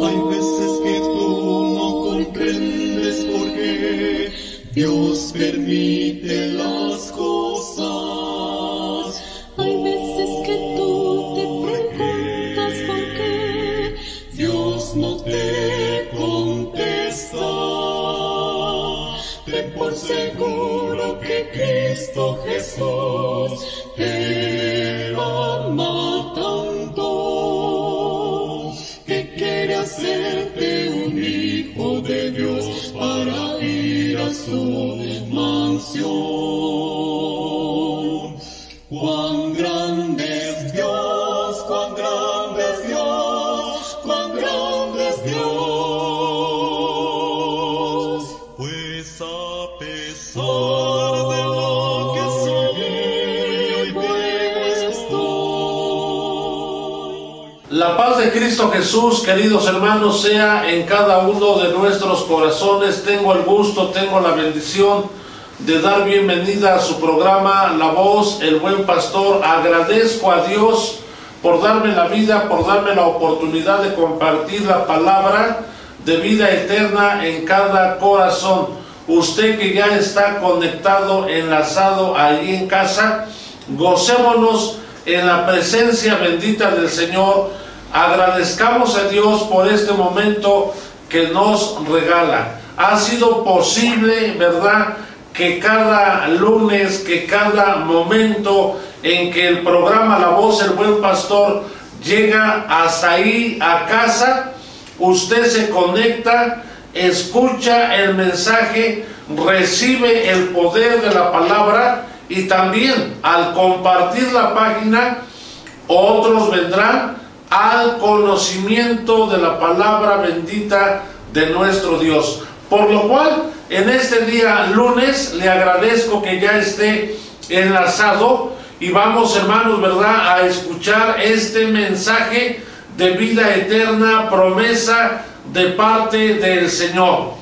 Hay veces que tú no comprendes por qué Dios permite las cosas. Hay veces que tú te preguntas por qué Dios no te contesta. Ten por seguro que Cristo Jesús su mansión. Cristo Jesús, queridos hermanos, sea en cada uno de nuestros corazones. Tengo el gusto, tengo la bendición de dar bienvenida a su programa La Voz, el Buen Pastor. Agradezco a Dios por darme la vida, por darme la oportunidad de compartir la palabra de vida eterna en cada corazón. Usted que ya está conectado, enlazado ahí en casa, gocémonos en la presencia bendita del Señor. Agradezcamos a Dios por este momento que nos regala. Ha sido posible, ¿verdad? Que cada lunes, que cada momento en que el programa La Voz del Buen Pastor llega hasta ahí a casa, usted se conecta, escucha el mensaje, recibe el poder de la palabra y también al compartir la página, otros vendrán al conocimiento de la palabra bendita de nuestro Dios. Por lo cual, en este día lunes, le agradezco que ya esté enlazado y vamos, hermanos, ¿verdad?, a escuchar este mensaje de vida eterna, promesa de parte del Señor.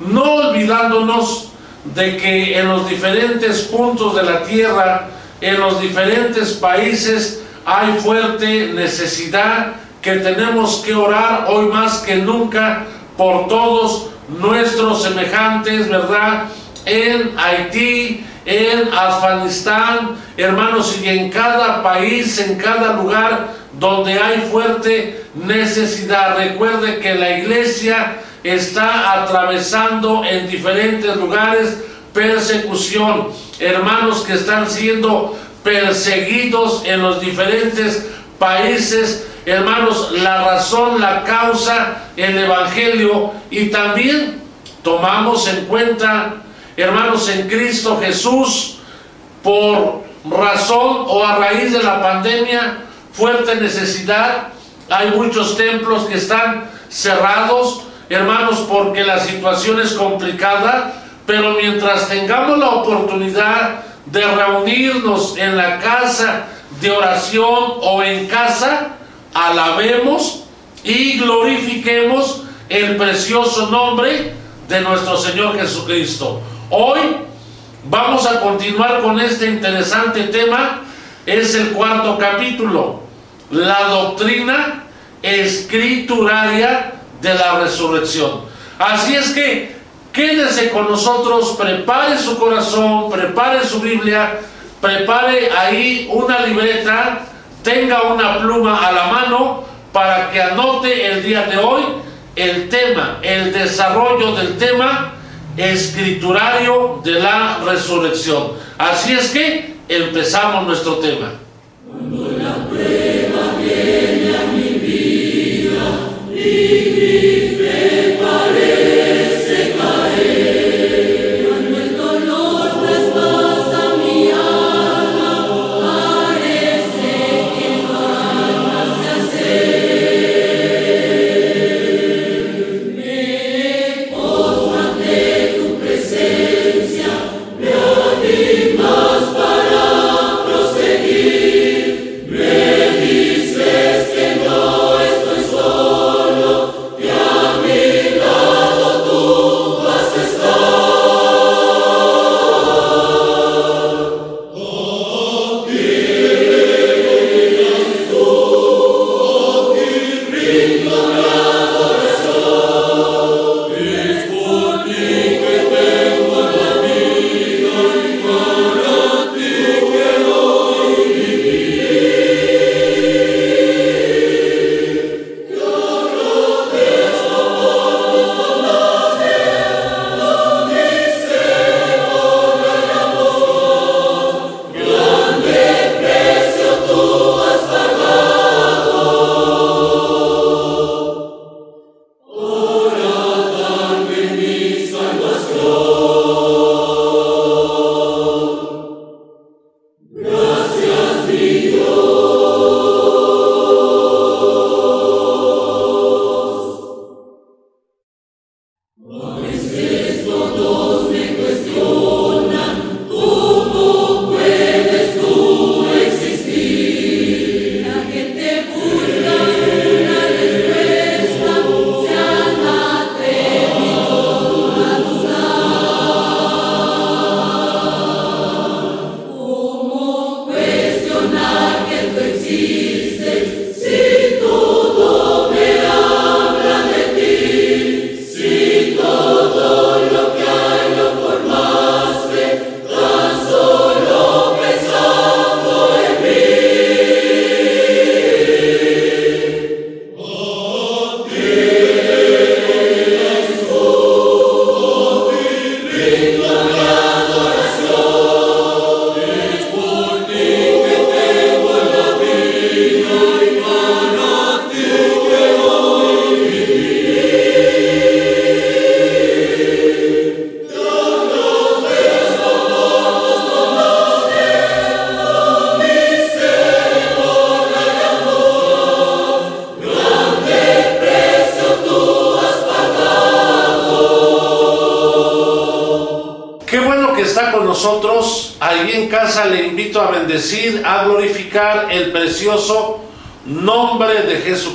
No olvidándonos de que en los diferentes puntos de la tierra, en los diferentes países, hay fuerte necesidad que tenemos que orar hoy más que nunca por todos nuestros semejantes, ¿verdad? En Haití, en Afganistán, hermanos, y en cada país, en cada lugar donde hay fuerte necesidad. Recuerde que la iglesia está atravesando en diferentes lugares persecución. Hermanos que están siendo perseguidos en los diferentes países. Hermanos, la razón, la causa, el Evangelio y también tomamos en cuenta, hermanos, en Cristo Jesús, por razón o a raíz de la pandemia, fuerte necesidad. Hay muchos templos que están cerrados, hermanos, porque la situación es complicada, pero mientras tengamos la oportunidad de reunirnos en la casa de oración o en casa, alabemos y glorifiquemos el precioso nombre de nuestro Señor Jesucristo. Hoy vamos a continuar con este interesante tema, es el cuarto capítulo, la doctrina escrituraria de la resurrección. Así es que quédese con nosotros, prepare su corazón, prepare su Biblia, prepare ahí una libreta, tenga una pluma a la mano para que anote el día de hoy el tema, el desarrollo del tema escriturario de la resurrección. Así es que empezamos nuestro tema. No estoy solo, que a mí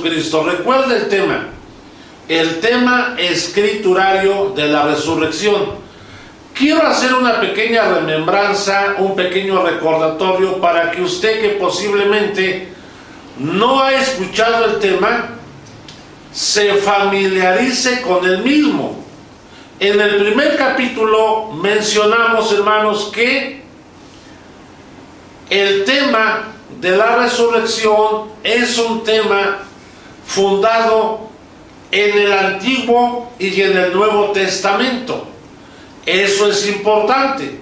Jesucristo. Recuerde el tema, el tema escriturario de la resurrección. Quiero hacer una pequeña remembranza, un pequeño recordatorio para que usted que posiblemente no ha escuchado el tema, se familiarice con el mismo. En el primer capítulo mencionamos, hermanos, que el tema de la resurrección es un tema fundado en el Antiguo y en el Nuevo Testamento. Eso es importante.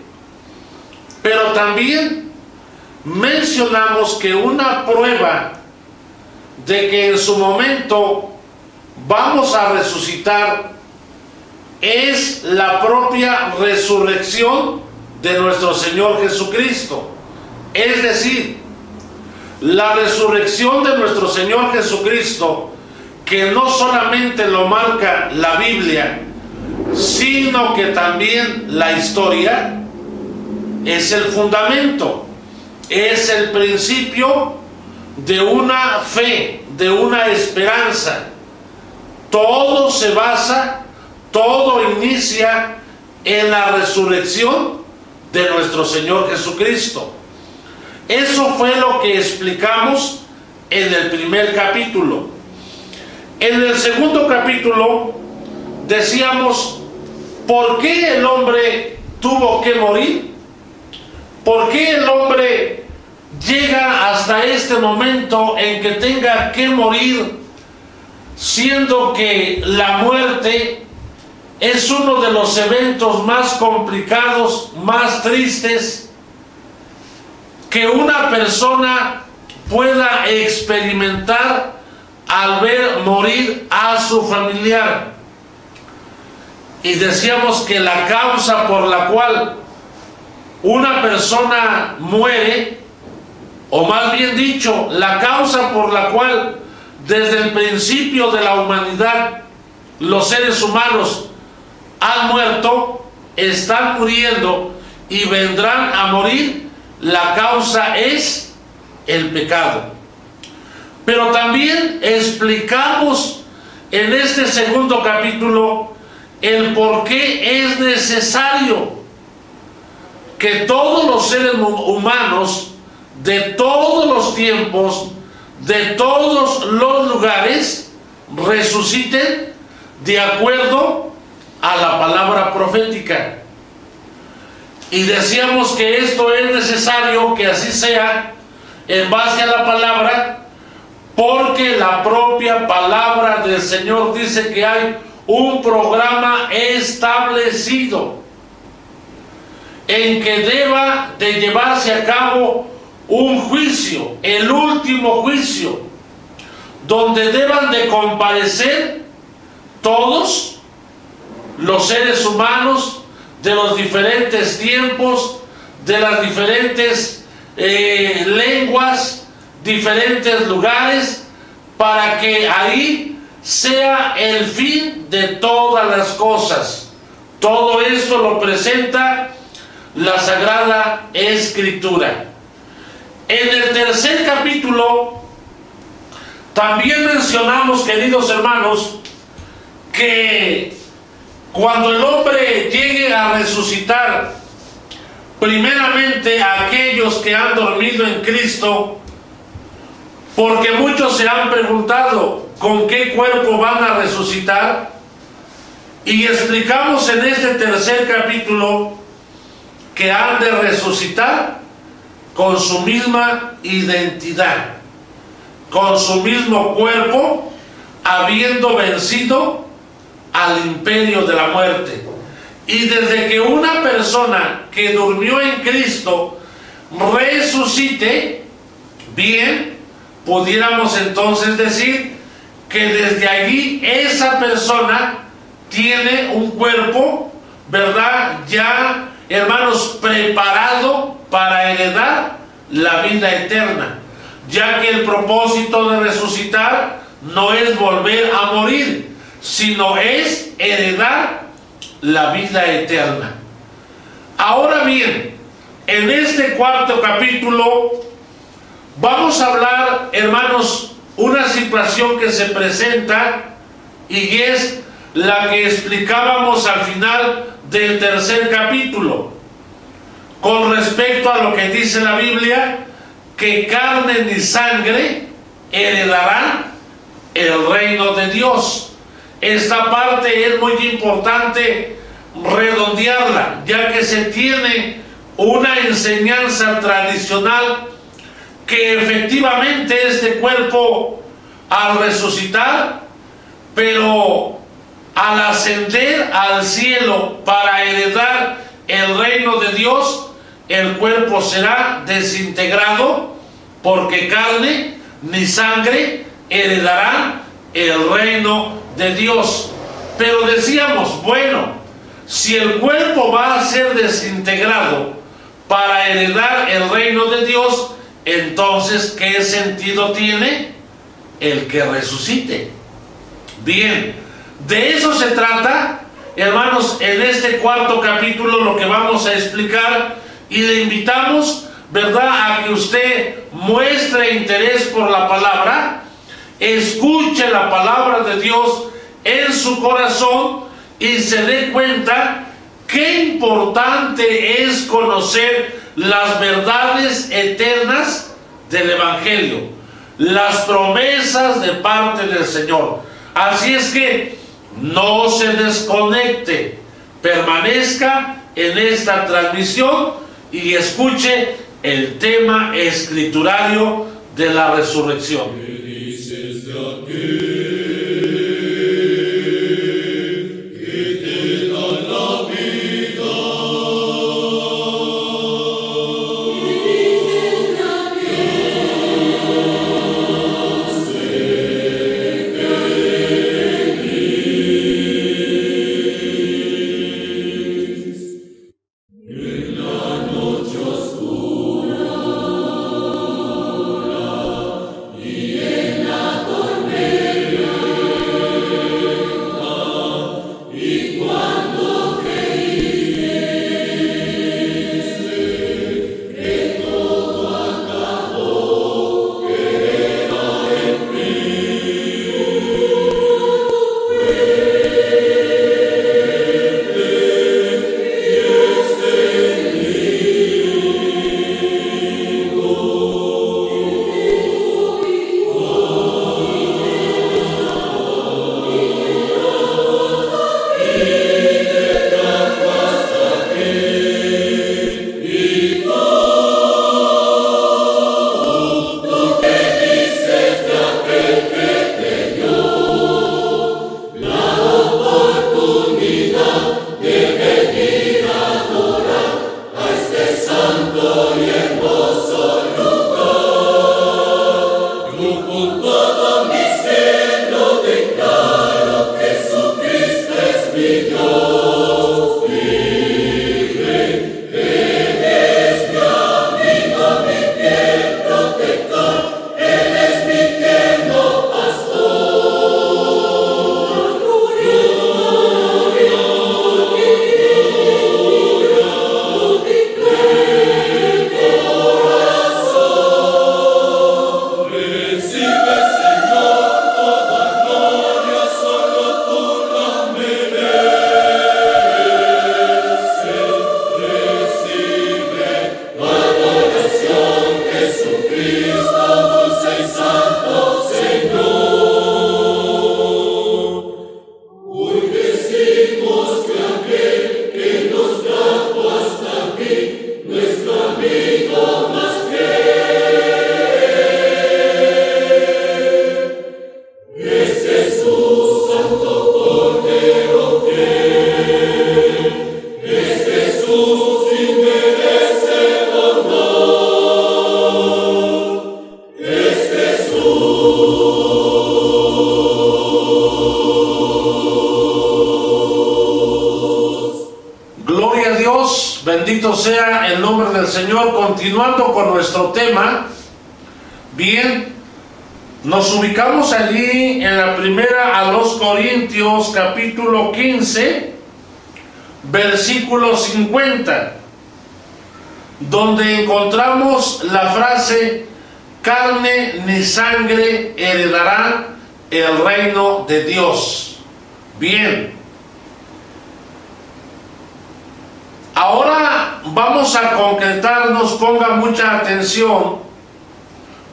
Pero también mencionamos que una prueba de que en su momento vamos a resucitar es la propia resurrección de nuestro Señor Jesucristo. Es decir, la resurrección de nuestro Señor Jesucristo, que no solamente lo marca la Biblia, sino que también la historia es el fundamento, es el principio de una fe, de una esperanza. Todo se basa, todo inicia en la resurrección de nuestro Señor Jesucristo. Eso fue lo que explicamos en el primer capítulo. En el segundo capítulo decíamos, ¿por qué el hombre tuvo que morir? ¿Por qué el hombre llega hasta este momento en que tenga que morir, siendo que la muerte es uno de los eventos más complicados, más tristes, que una persona pueda experimentar al ver morir a su familiar. Y decíamos que la causa por la cual una persona muere, o más bien dicho, la causa por la cual desde el principio de la humanidad los seres humanos han muerto, están muriendo y vendrán a morir, la causa es el pecado. Pero también explicamos en este segundo capítulo el por qué es necesario que todos los seres humanos de todos los tiempos, de todos los lugares, resuciten de acuerdo a la palabra profética. Y decíamos que esto es necesario que así sea en base a la palabra, porque la propia palabra del Señor dice que hay un programa establecido en que deba de llevarse a cabo un juicio, el último juicio, donde deban de comparecer todos los seres humanos de los diferentes tiempos, de las diferentes eh, lenguas, diferentes lugares, para que ahí sea el fin de todas las cosas. Todo esto lo presenta la Sagrada Escritura. En el tercer capítulo también mencionamos, queridos hermanos, que cuando el hombre llegue a resucitar, primeramente aquellos que han dormido en Cristo, porque muchos se han preguntado con qué cuerpo van a resucitar, y explicamos en este tercer capítulo que han de resucitar con su misma identidad, con su mismo cuerpo, habiendo vencido al imperio de la muerte. Y desde que una persona que durmió en Cristo resucite, bien, pudiéramos entonces decir que desde allí esa persona tiene un cuerpo, ¿verdad? Ya, hermanos, preparado para heredar la vida eterna, ya que el propósito de resucitar no es volver a morir, sino es heredar la vida eterna. Ahora bien, en este cuarto capítulo vamos a hablar, hermanos, una situación que se presenta y es la que explicábamos al final del tercer capítulo con respecto a lo que dice la Biblia, que carne ni sangre heredarán el reino de Dios. Esta parte es muy importante redondearla, ya que se tiene una enseñanza tradicional que efectivamente este cuerpo al resucitar, pero al ascender al cielo para heredar el reino de Dios, el cuerpo será desintegrado porque carne ni sangre heredarán el reino de Dios. Pero decíamos, bueno, si el cuerpo va a ser desintegrado para heredar el reino de Dios, entonces, ¿qué sentido tiene el que resucite? Bien, de eso se trata, hermanos, en este cuarto capítulo lo que vamos a explicar y le invitamos, ¿verdad?, a que usted muestre interés por la palabra, escuche la palabra de Dios en su corazón y se dé cuenta qué importante es conocer las verdades eternas del Evangelio, las promesas de parte del Señor. Así es que no se desconecte, permanezca en esta transmisión y escuche el tema escriturario de la resurrección. Bendito sea el nombre del Señor. Continuando con nuestro tema, bien, nos ubicamos allí en la primera a los Corintios capítulo 15, versículo 50. donde encontramos la frase carne ni sangre heredarán el reino de Dios. Bien. Ahora vamos a concretarnos, ponga mucha atención,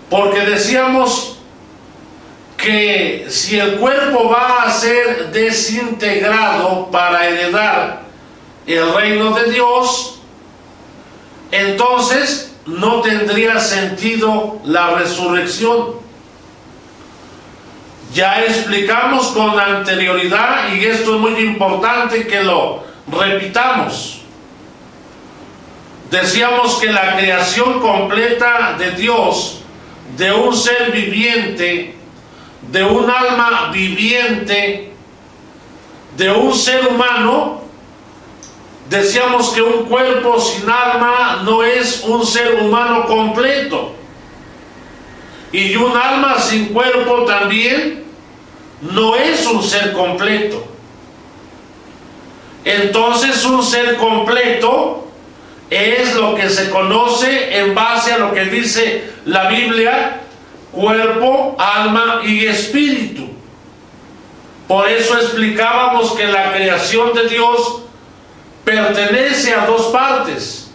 porque decíamos que si el cuerpo va a ser desintegrado para heredar el reino de Dios, entonces no tendría sentido la resurrección. Ya explicamos con anterioridad, y esto es muy importante que lo repitamos. Decíamos que la creación completa de Dios, de un ser viviente, de un alma viviente, de un ser humano, decíamos que un cuerpo sin alma no es un ser humano completo. Y un alma sin cuerpo también no es un ser completo. Entonces un ser completo es lo que se conoce en base a lo que dice la Biblia, cuerpo, alma y espíritu. Por eso explicábamos que la creación de Dios pertenece a dos partes.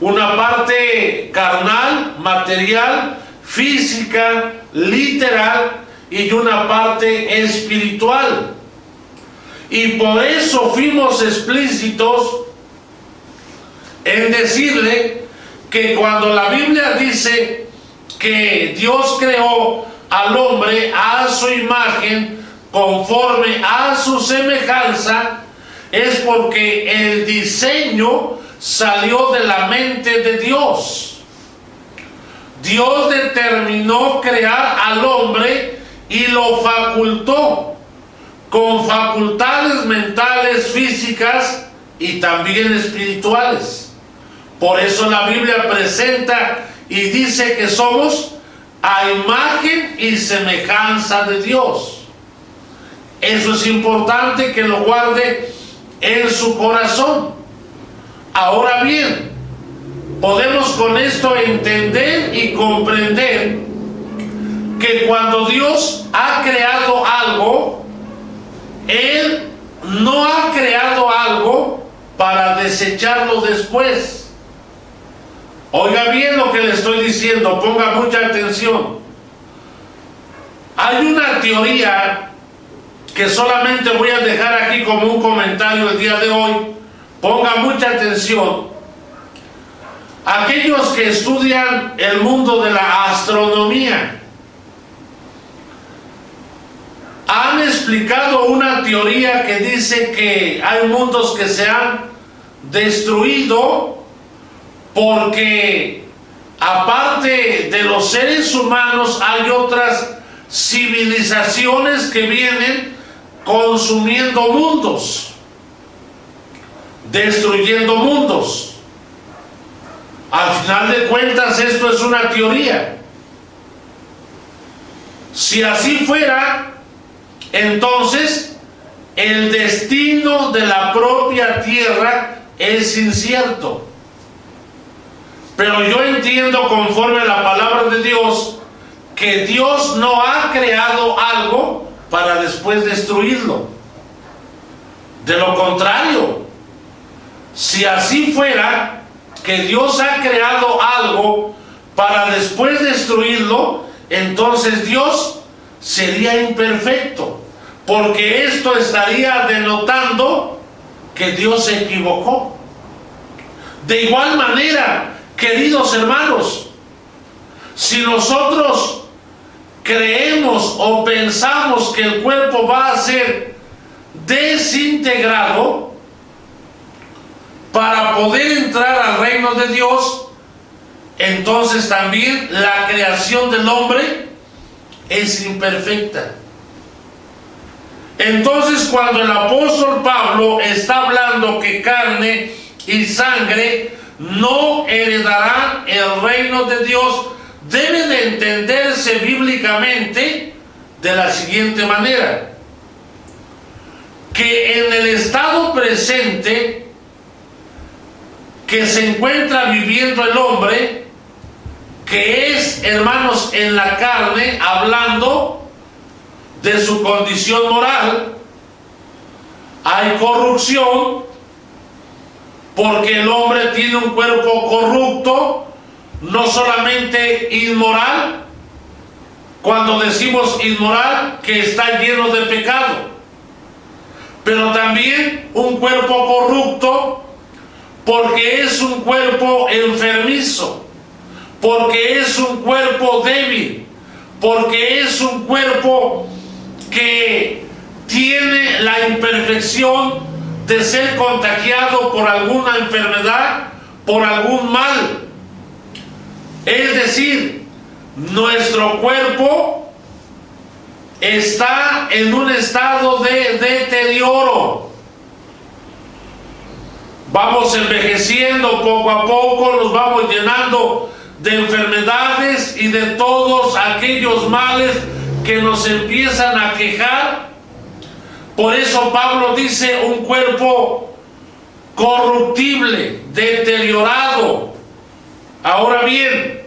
Una parte carnal, material, física, literal y una parte espiritual. Y por eso fuimos explícitos en decirle que cuando la Biblia dice que Dios creó al hombre a su imagen, conforme a su semejanza, es porque el diseño salió de la mente de Dios. Dios determinó crear al hombre y lo facultó con facultades mentales, físicas y también espirituales. Por eso la Biblia presenta y dice que somos a imagen y semejanza de Dios. Eso es importante que lo guarde en su corazón. Ahora bien, podemos con esto entender y comprender que cuando Dios ha creado algo, Él no ha creado algo para desecharlo después. Oiga bien lo que le estoy diciendo, ponga mucha atención. Hay una teoría que solamente voy a dejar aquí como un comentario el día de hoy. Ponga mucha atención. Aquellos que estudian el mundo de la astronomía han explicado una teoría que dice que hay mundos que se han destruido porque aparte de los seres humanos hay otras civilizaciones que vienen consumiendo mundos, destruyendo mundos. Al final de cuentas esto es una teoría. Si así fuera, entonces el destino de la propia tierra es incierto. Pero yo entiendo conforme a la palabra de Dios que Dios no ha creado algo para después destruirlo. De lo contrario, si así fuera que Dios ha creado algo para después destruirlo, entonces Dios sería imperfecto, porque esto estaría denotando que Dios se equivocó. De igual manera, queridos hermanos, si nosotros creemos o pensamos que el cuerpo va a ser desintegrado para poder entrar al reino de Dios, entonces también la creación del hombre es imperfecta. Entonces cuando el apóstol Pablo está hablando que carne y sangre no heredarán el reino de Dios, debe de entenderse bíblicamente de la siguiente manera. Que en el estado presente, que se encuentra viviendo el hombre, que es, hermanos, en la carne, hablando de su condición moral, hay corrupción, porque el hombre tiene un cuerpo corrupto, no solamente inmoral, cuando decimos inmoral, que está lleno de pecado, pero también un cuerpo corrupto, porque es un cuerpo enfermizo, porque es un cuerpo débil, porque es un cuerpo que tiene la imperfección de ser contagiado por alguna enfermedad, por algún mal. Es decir, nuestro cuerpo está en un estado de deterioro. Vamos envejeciendo poco a poco, nos vamos llenando de enfermedades y de todos aquellos males que nos empiezan a quejar por eso Pablo dice un cuerpo corruptible, deteriorado. Ahora bien,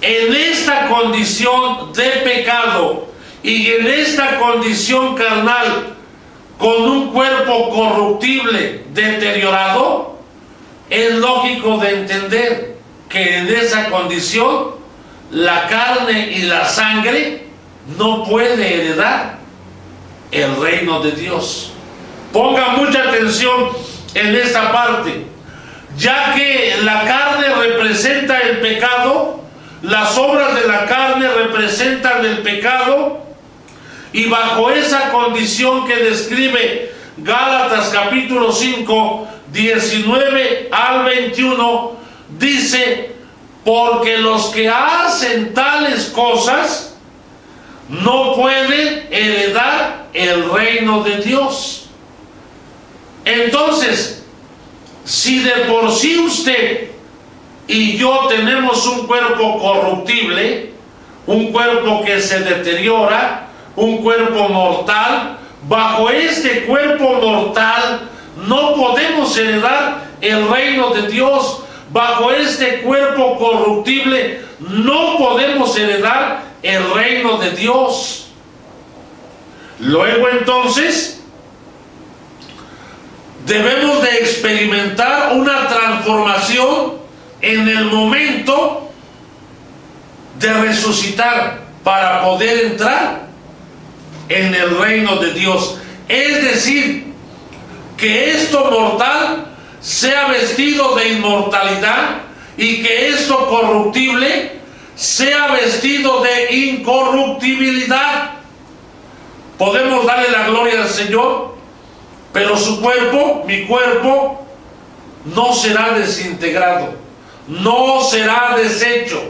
en esta condición de pecado y en esta condición carnal, con un cuerpo corruptible, deteriorado, es lógico de entender que en esa condición la carne y la sangre no puede heredar el reino de Dios. Ponga mucha atención en esta parte, ya que la carne representa el pecado, las obras de la carne representan el pecado, y bajo esa condición que describe Gálatas capítulo 5, 19 al 21, dice, porque los que hacen tales cosas, no pueden heredar el reino de Dios. Entonces, si de por sí usted y yo tenemos un cuerpo corruptible, un cuerpo que se deteriora, un cuerpo mortal, bajo este cuerpo mortal no podemos heredar el reino de Dios. Bajo este cuerpo corruptible no podemos heredar el reino de Dios. Luego entonces, debemos de experimentar una transformación en el momento de resucitar para poder entrar en el reino de Dios. Es decir, que esto mortal sea vestido de inmortalidad y que esto corruptible sea vestido de incorruptibilidad. Podemos darle la gloria al Señor, pero su cuerpo, mi cuerpo, no será desintegrado, no será deshecho.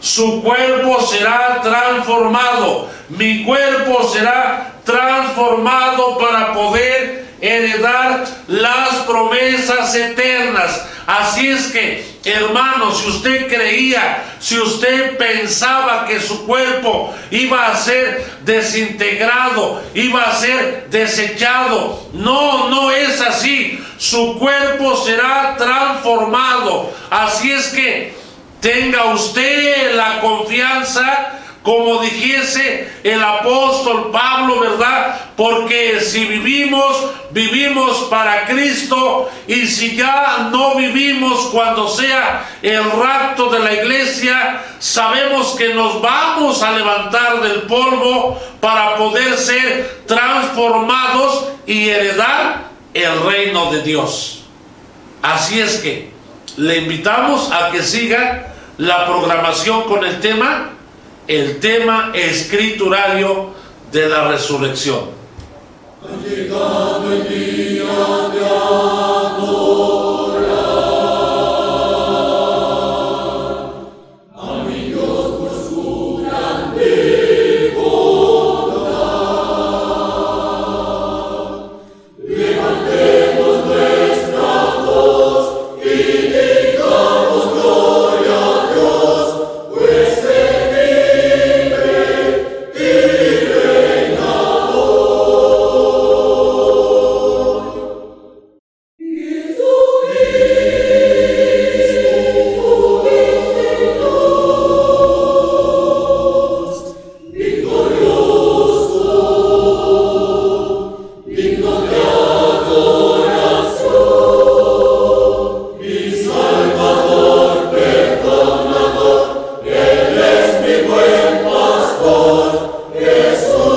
Su cuerpo será transformado, mi cuerpo será transformado para poder heredar las promesas eternas. Así es que, hermano, si usted creía, si usted pensaba que su cuerpo iba a ser desintegrado, iba a ser desechado, no, no es así. Su cuerpo será transformado. Así es que tenga usted la confianza como dijese el apóstol Pablo, ¿verdad? Porque si vivimos, vivimos para Cristo y si ya no vivimos cuando sea el rapto de la iglesia, sabemos que nos vamos a levantar del polvo para poder ser transformados y heredar el reino de Dios. Así es que le invitamos a que siga la programación con el tema el tema escriturario de la resurrección. Jesus.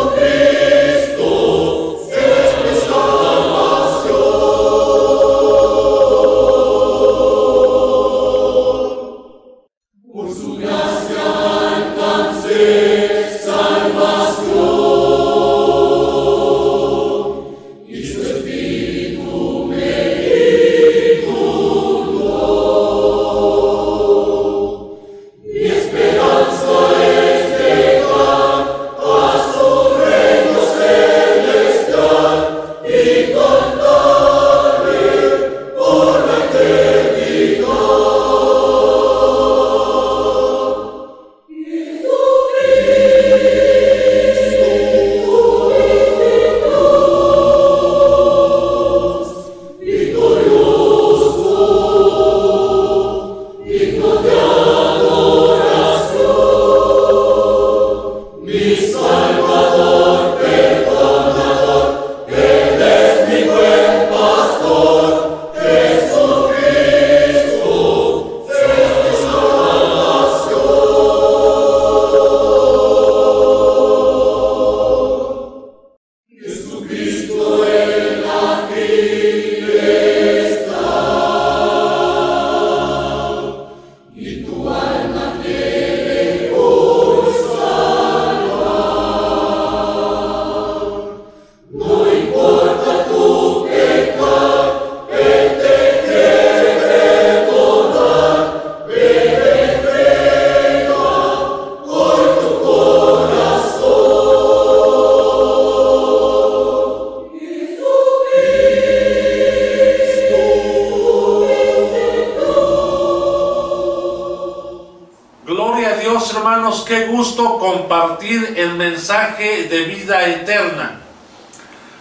Compartir el mensaje de vida eterna.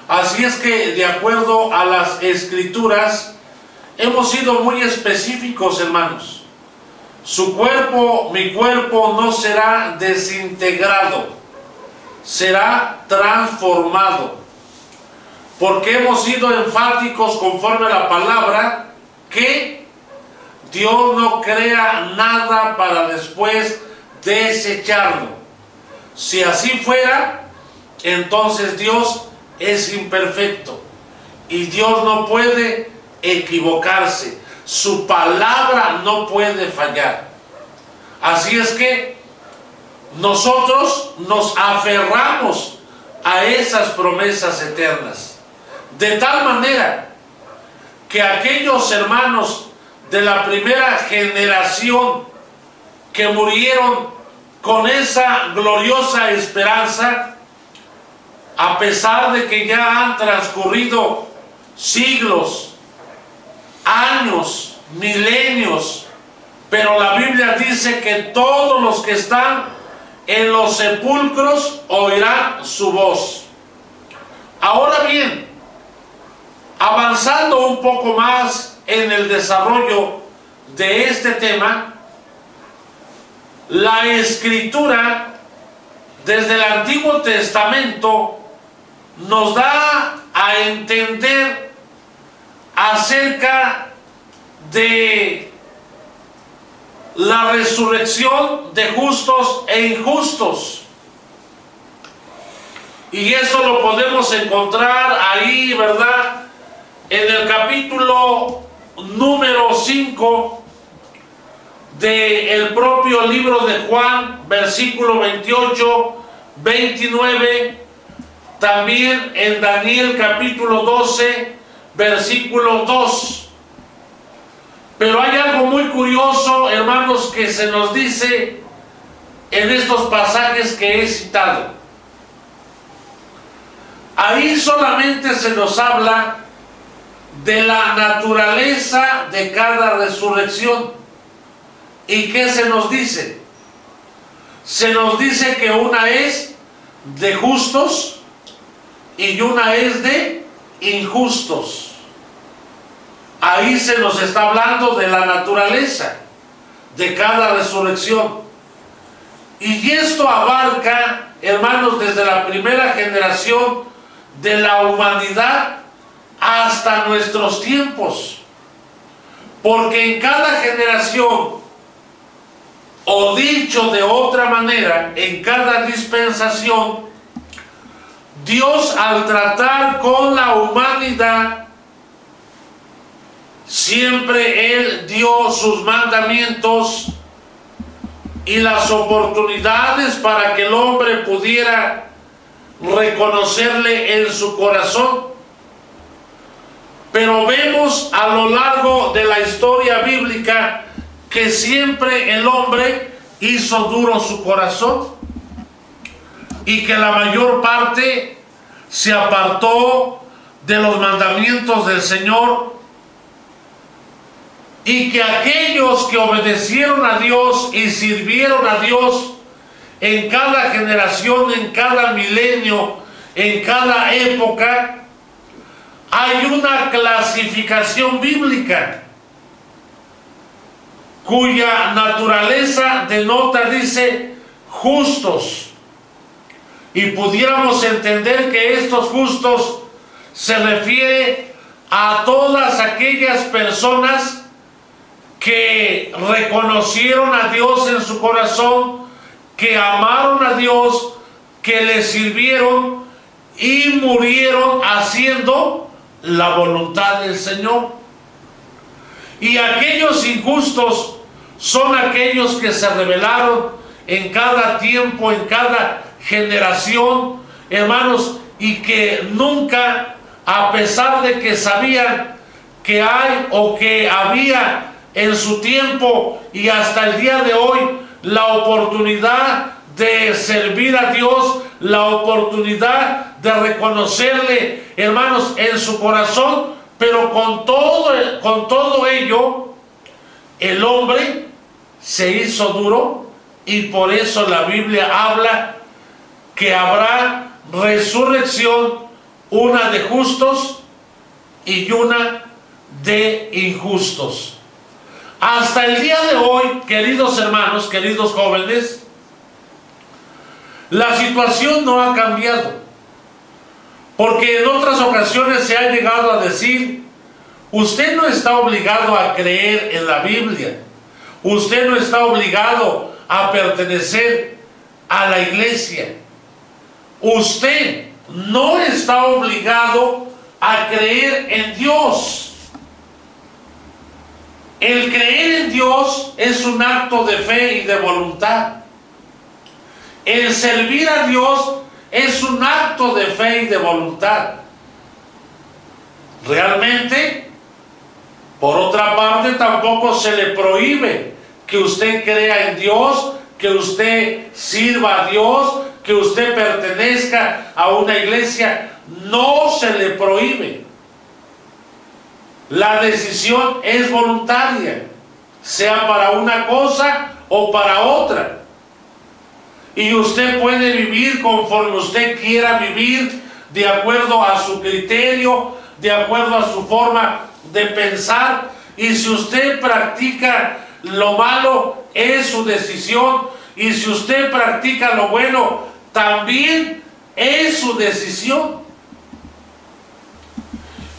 Así es que, de acuerdo a las escrituras, hemos sido muy específicos, hermanos. Su cuerpo, mi cuerpo, no será desintegrado, será transformado. Porque hemos sido enfáticos conforme a la palabra que Dios no crea nada para después desecharlo. Si así fuera, entonces Dios es imperfecto y Dios no puede equivocarse. Su palabra no puede fallar. Así es que nosotros nos aferramos a esas promesas eternas. De tal manera que aquellos hermanos de la primera generación que murieron con esa gloriosa esperanza, a pesar de que ya han transcurrido siglos, años, milenios, pero la Biblia dice que todos los que están en los sepulcros oirán su voz. Ahora bien, avanzando un poco más en el desarrollo de este tema, la escritura desde el Antiguo Testamento nos da a entender acerca de la resurrección de justos e injustos. Y eso lo podemos encontrar ahí, ¿verdad? En el capítulo número 5 del propio libro de Juan, versículo 28, 29, también en Daniel capítulo 12, versículo 2. Pero hay algo muy curioso, hermanos, que se nos dice en estos pasajes que he citado. Ahí solamente se nos habla de la naturaleza de cada resurrección. ¿Y qué se nos dice? Se nos dice que una es de justos y una es de injustos. Ahí se nos está hablando de la naturaleza de cada resurrección. Y esto abarca, hermanos, desde la primera generación de la humanidad hasta nuestros tiempos. Porque en cada generación, o dicho de otra manera, en cada dispensación, Dios al tratar con la humanidad, siempre Él dio sus mandamientos y las oportunidades para que el hombre pudiera reconocerle en su corazón. Pero vemos a lo largo de la historia bíblica que siempre el hombre hizo duro su corazón y que la mayor parte se apartó de los mandamientos del Señor y que aquellos que obedecieron a Dios y sirvieron a Dios en cada generación, en cada milenio, en cada época, hay una clasificación bíblica cuya naturaleza denota, dice, justos. Y pudiéramos entender que estos justos se refiere a todas aquellas personas que reconocieron a Dios en su corazón, que amaron a Dios, que le sirvieron y murieron haciendo la voluntad del Señor. Y aquellos injustos son aquellos que se rebelaron en cada tiempo, en cada generación, hermanos, y que nunca, a pesar de que sabían que hay o que había en su tiempo y hasta el día de hoy la oportunidad de servir a Dios, la oportunidad de reconocerle, hermanos, en su corazón, pero con todo, con todo ello, el hombre se hizo duro y por eso la Biblia habla que habrá resurrección, una de justos y una de injustos. Hasta el día de hoy, queridos hermanos, queridos jóvenes, la situación no ha cambiado. Porque en otras ocasiones se ha llegado a decir, usted no está obligado a creer en la Biblia. Usted no está obligado a pertenecer a la iglesia. Usted no está obligado a creer en Dios. El creer en Dios es un acto de fe y de voluntad. El servir a Dios es un acto de fe y de voluntad. Realmente, por otra parte, tampoco se le prohíbe que usted crea en Dios, que usted sirva a Dios, que usted pertenezca a una iglesia. No se le prohíbe. La decisión es voluntaria, sea para una cosa o para otra. Y usted puede vivir conforme usted quiera vivir, de acuerdo a su criterio, de acuerdo a su forma de pensar. Y si usted practica lo malo, es su decisión. Y si usted practica lo bueno, también es su decisión.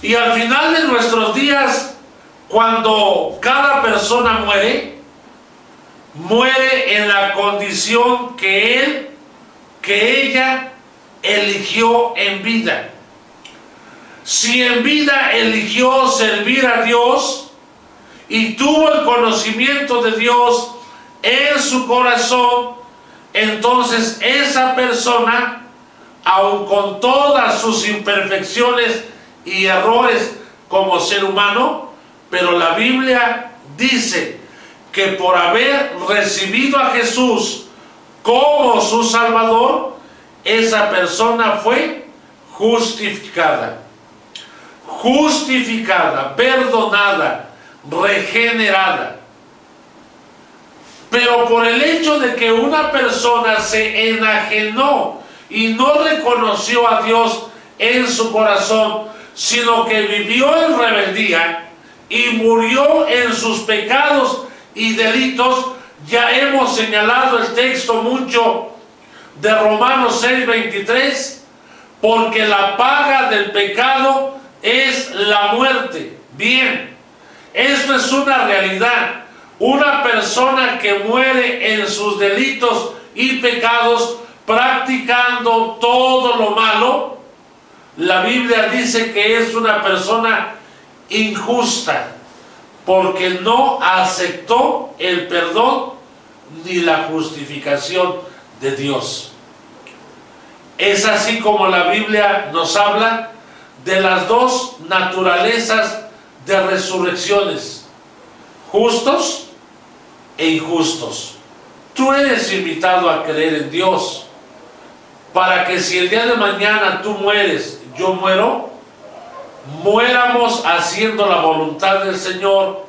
Y al final de nuestros días, cuando cada persona muere, muere en la condición que él, que ella eligió en vida. Si en vida eligió servir a Dios y tuvo el conocimiento de Dios en su corazón, entonces esa persona, aun con todas sus imperfecciones, y errores como ser humano, pero la Biblia dice que por haber recibido a Jesús como su Salvador, esa persona fue justificada. Justificada, perdonada, regenerada. Pero por el hecho de que una persona se enajenó y no reconoció a Dios en su corazón, sino que vivió en rebeldía y murió en sus pecados y delitos. Ya hemos señalado el texto mucho de Romanos 6:23, porque la paga del pecado es la muerte. Bien, esto es una realidad. Una persona que muere en sus delitos y pecados practicando todo lo malo, la Biblia dice que es una persona injusta porque no aceptó el perdón ni la justificación de Dios. Es así como la Biblia nos habla de las dos naturalezas de resurrecciones, justos e injustos. Tú eres invitado a creer en Dios para que si el día de mañana tú mueres yo muero, muéramos haciendo la voluntad del Señor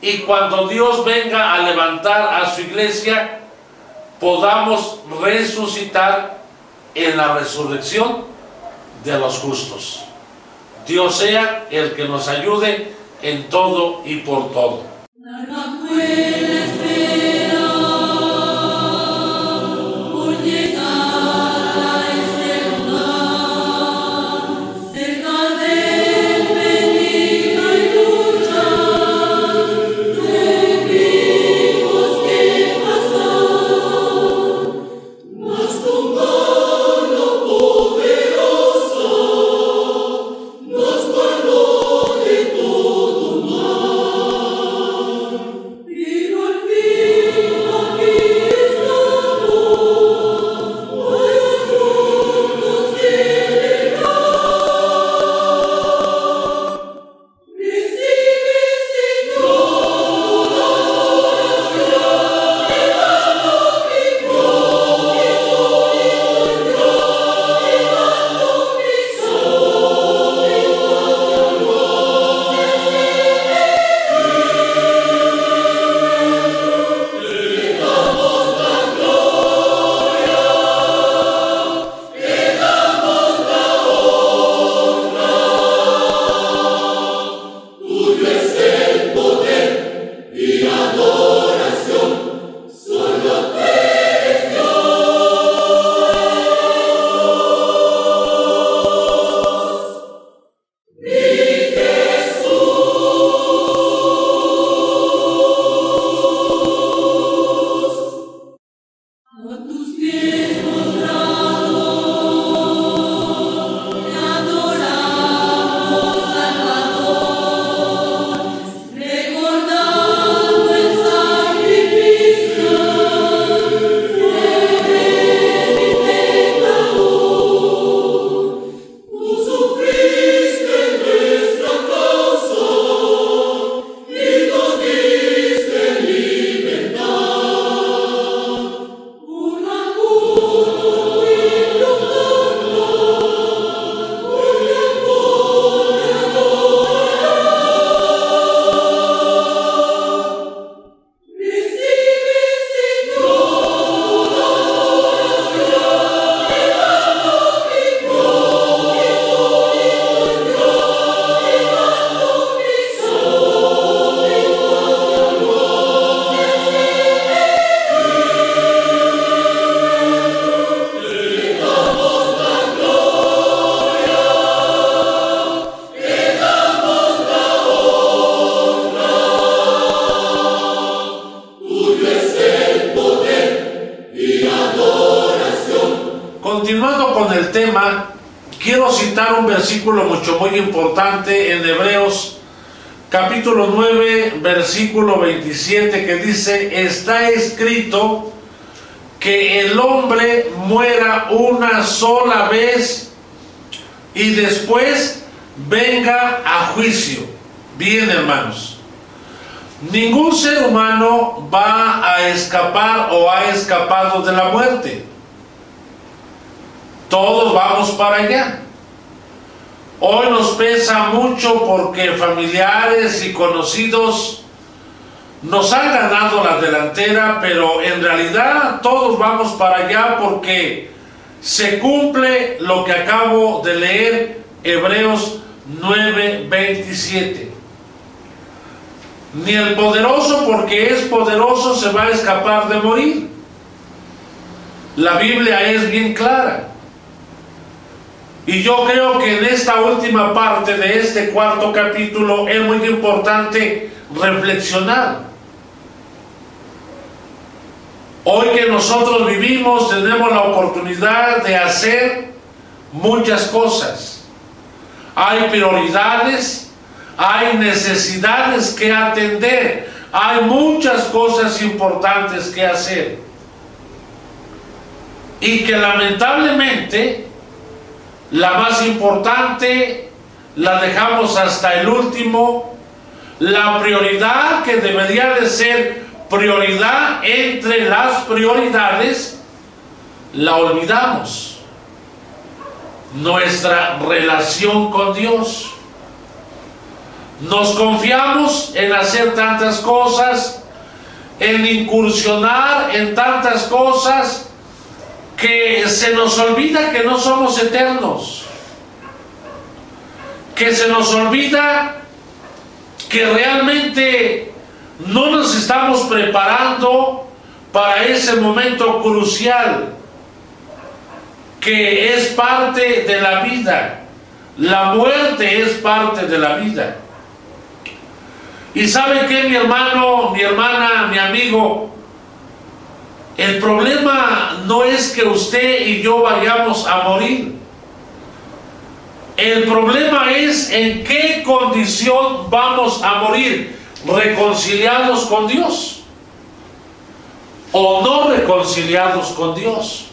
y cuando Dios venga a levantar a su iglesia, podamos resucitar en la resurrección de los justos. Dios sea el que nos ayude en todo y por todo. Continuando con el tema, quiero citar un versículo mucho muy importante en Hebreos capítulo 9, versículo 27 que dice, está escrito que el hombre muera una sola vez y después venga a juicio. Bien, hermanos. Ningún ser humano va a escapar o ha escapado de la muerte. Todos vamos para allá. Hoy nos pesa mucho porque familiares y conocidos nos han ganado la delantera, pero en realidad todos vamos para allá porque se cumple lo que acabo de leer, Hebreos 9:27. Ni el poderoso porque es poderoso se va a escapar de morir. La Biblia es bien clara. Y yo creo que en esta última parte de este cuarto capítulo es muy importante reflexionar. Hoy que nosotros vivimos tenemos la oportunidad de hacer muchas cosas. Hay prioridades, hay necesidades que atender, hay muchas cosas importantes que hacer. Y que lamentablemente la más importante la dejamos hasta el último. La prioridad que debería de ser prioridad entre las prioridades, la olvidamos. Nuestra relación con Dios. Nos confiamos en hacer tantas cosas, en incursionar en tantas cosas, que se nos olvida que no somos eternos, que se nos olvida que realmente no nos estamos preparando para ese momento crucial que es parte de la vida. La muerte es parte de la vida. Y sabe que mi hermano, mi hermana, mi amigo, el problema no es que usted y yo vayamos a morir. El problema es en qué condición vamos a morir, reconciliados con Dios o no reconciliados con Dios.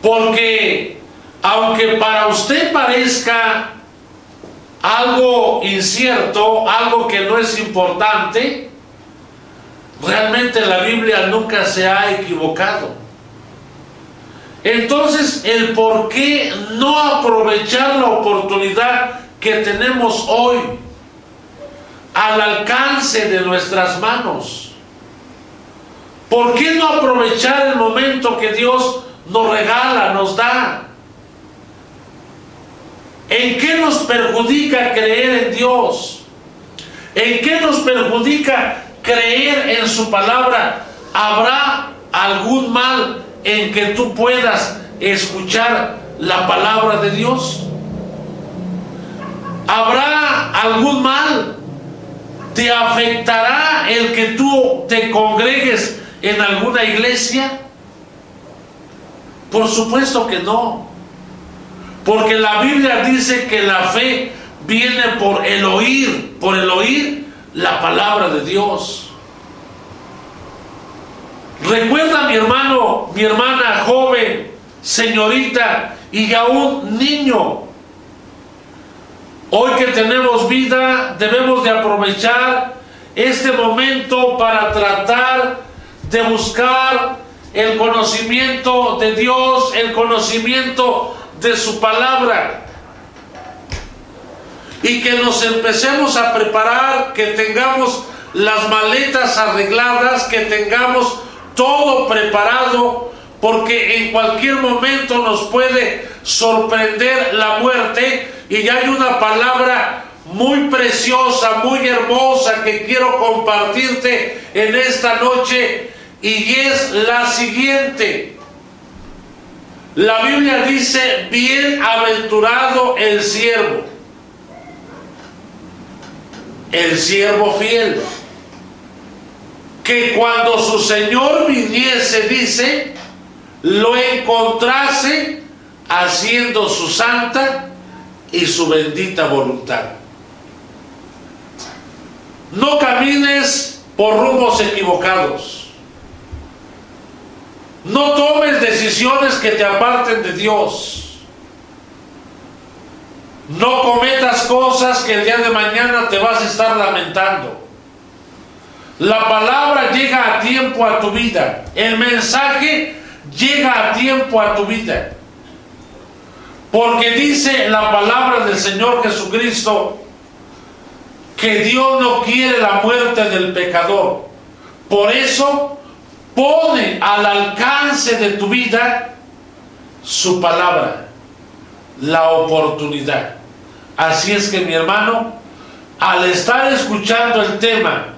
Porque aunque para usted parezca algo incierto, algo que no es importante, realmente la Biblia nunca se ha equivocado. Entonces, el por qué no aprovechar la oportunidad que tenemos hoy al alcance de nuestras manos. ¿Por qué no aprovechar el momento que Dios nos regala, nos da? ¿En qué nos perjudica creer en Dios? ¿En qué nos perjudica creer en su palabra? ¿Habrá algún mal en que tú puedas escuchar la palabra de Dios? ¿Habrá algún mal? ¿Te afectará el que tú te congregues en alguna iglesia? Por supuesto que no. Porque la Biblia dice que la fe viene por el oír, por el oír la palabra de Dios. Recuerda mi hermano, mi hermana joven, señorita y aún niño. Hoy que tenemos vida, debemos de aprovechar este momento para tratar de buscar el conocimiento de Dios, el conocimiento de su palabra. Y que nos empecemos a preparar, que tengamos las maletas arregladas, que tengamos todo preparado, porque en cualquier momento nos puede sorprender la muerte. Y hay una palabra muy preciosa, muy hermosa que quiero compartirte en esta noche y es la siguiente. La Biblia dice, bienaventurado el siervo, el siervo fiel, que cuando su Señor viniese, dice, lo encontrase haciendo su santa y su bendita voluntad. No camines por rumbos equivocados. No tomes decisiones que te aparten de Dios. No cometas cosas que el día de mañana te vas a estar lamentando. La palabra llega a tiempo a tu vida. El mensaje llega a tiempo a tu vida. Porque dice la palabra del Señor Jesucristo que Dios no quiere la muerte del pecador. Por eso pone al alcance de tu vida su palabra, la oportunidad. Así es que mi hermano, al estar escuchando el tema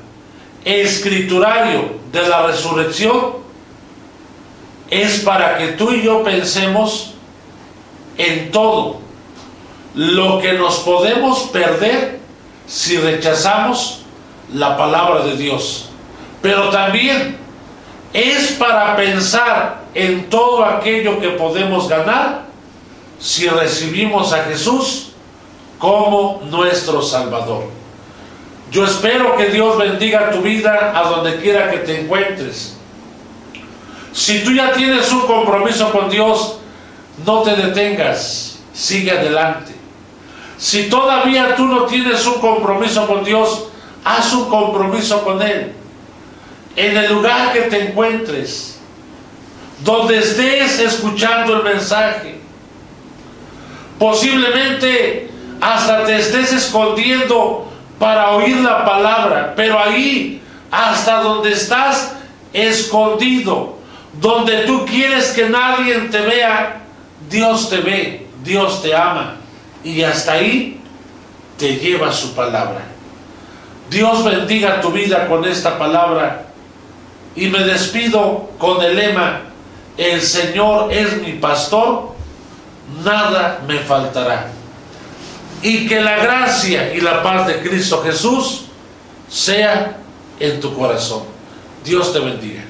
escriturario de la resurrección, es para que tú y yo pensemos en todo lo que nos podemos perder si rechazamos la palabra de Dios. Pero también es para pensar en todo aquello que podemos ganar si recibimos a Jesús como nuestro Salvador. Yo espero que Dios bendiga tu vida a donde quiera que te encuentres. Si tú ya tienes un compromiso con Dios, no te detengas, sigue adelante. Si todavía tú no tienes un compromiso con Dios, haz un compromiso con Él en el lugar que te encuentres, donde estés escuchando el mensaje. Posiblemente hasta te estés escondiendo para oír la palabra, pero ahí, hasta donde estás escondido, donde tú quieres que nadie te vea, Dios te ve, Dios te ama, y hasta ahí te lleva su palabra. Dios bendiga tu vida con esta palabra y me despido con el lema, el Señor es mi pastor, nada me faltará. Y que la gracia y la paz de Cristo Jesús sea en tu corazón. Dios te bendiga.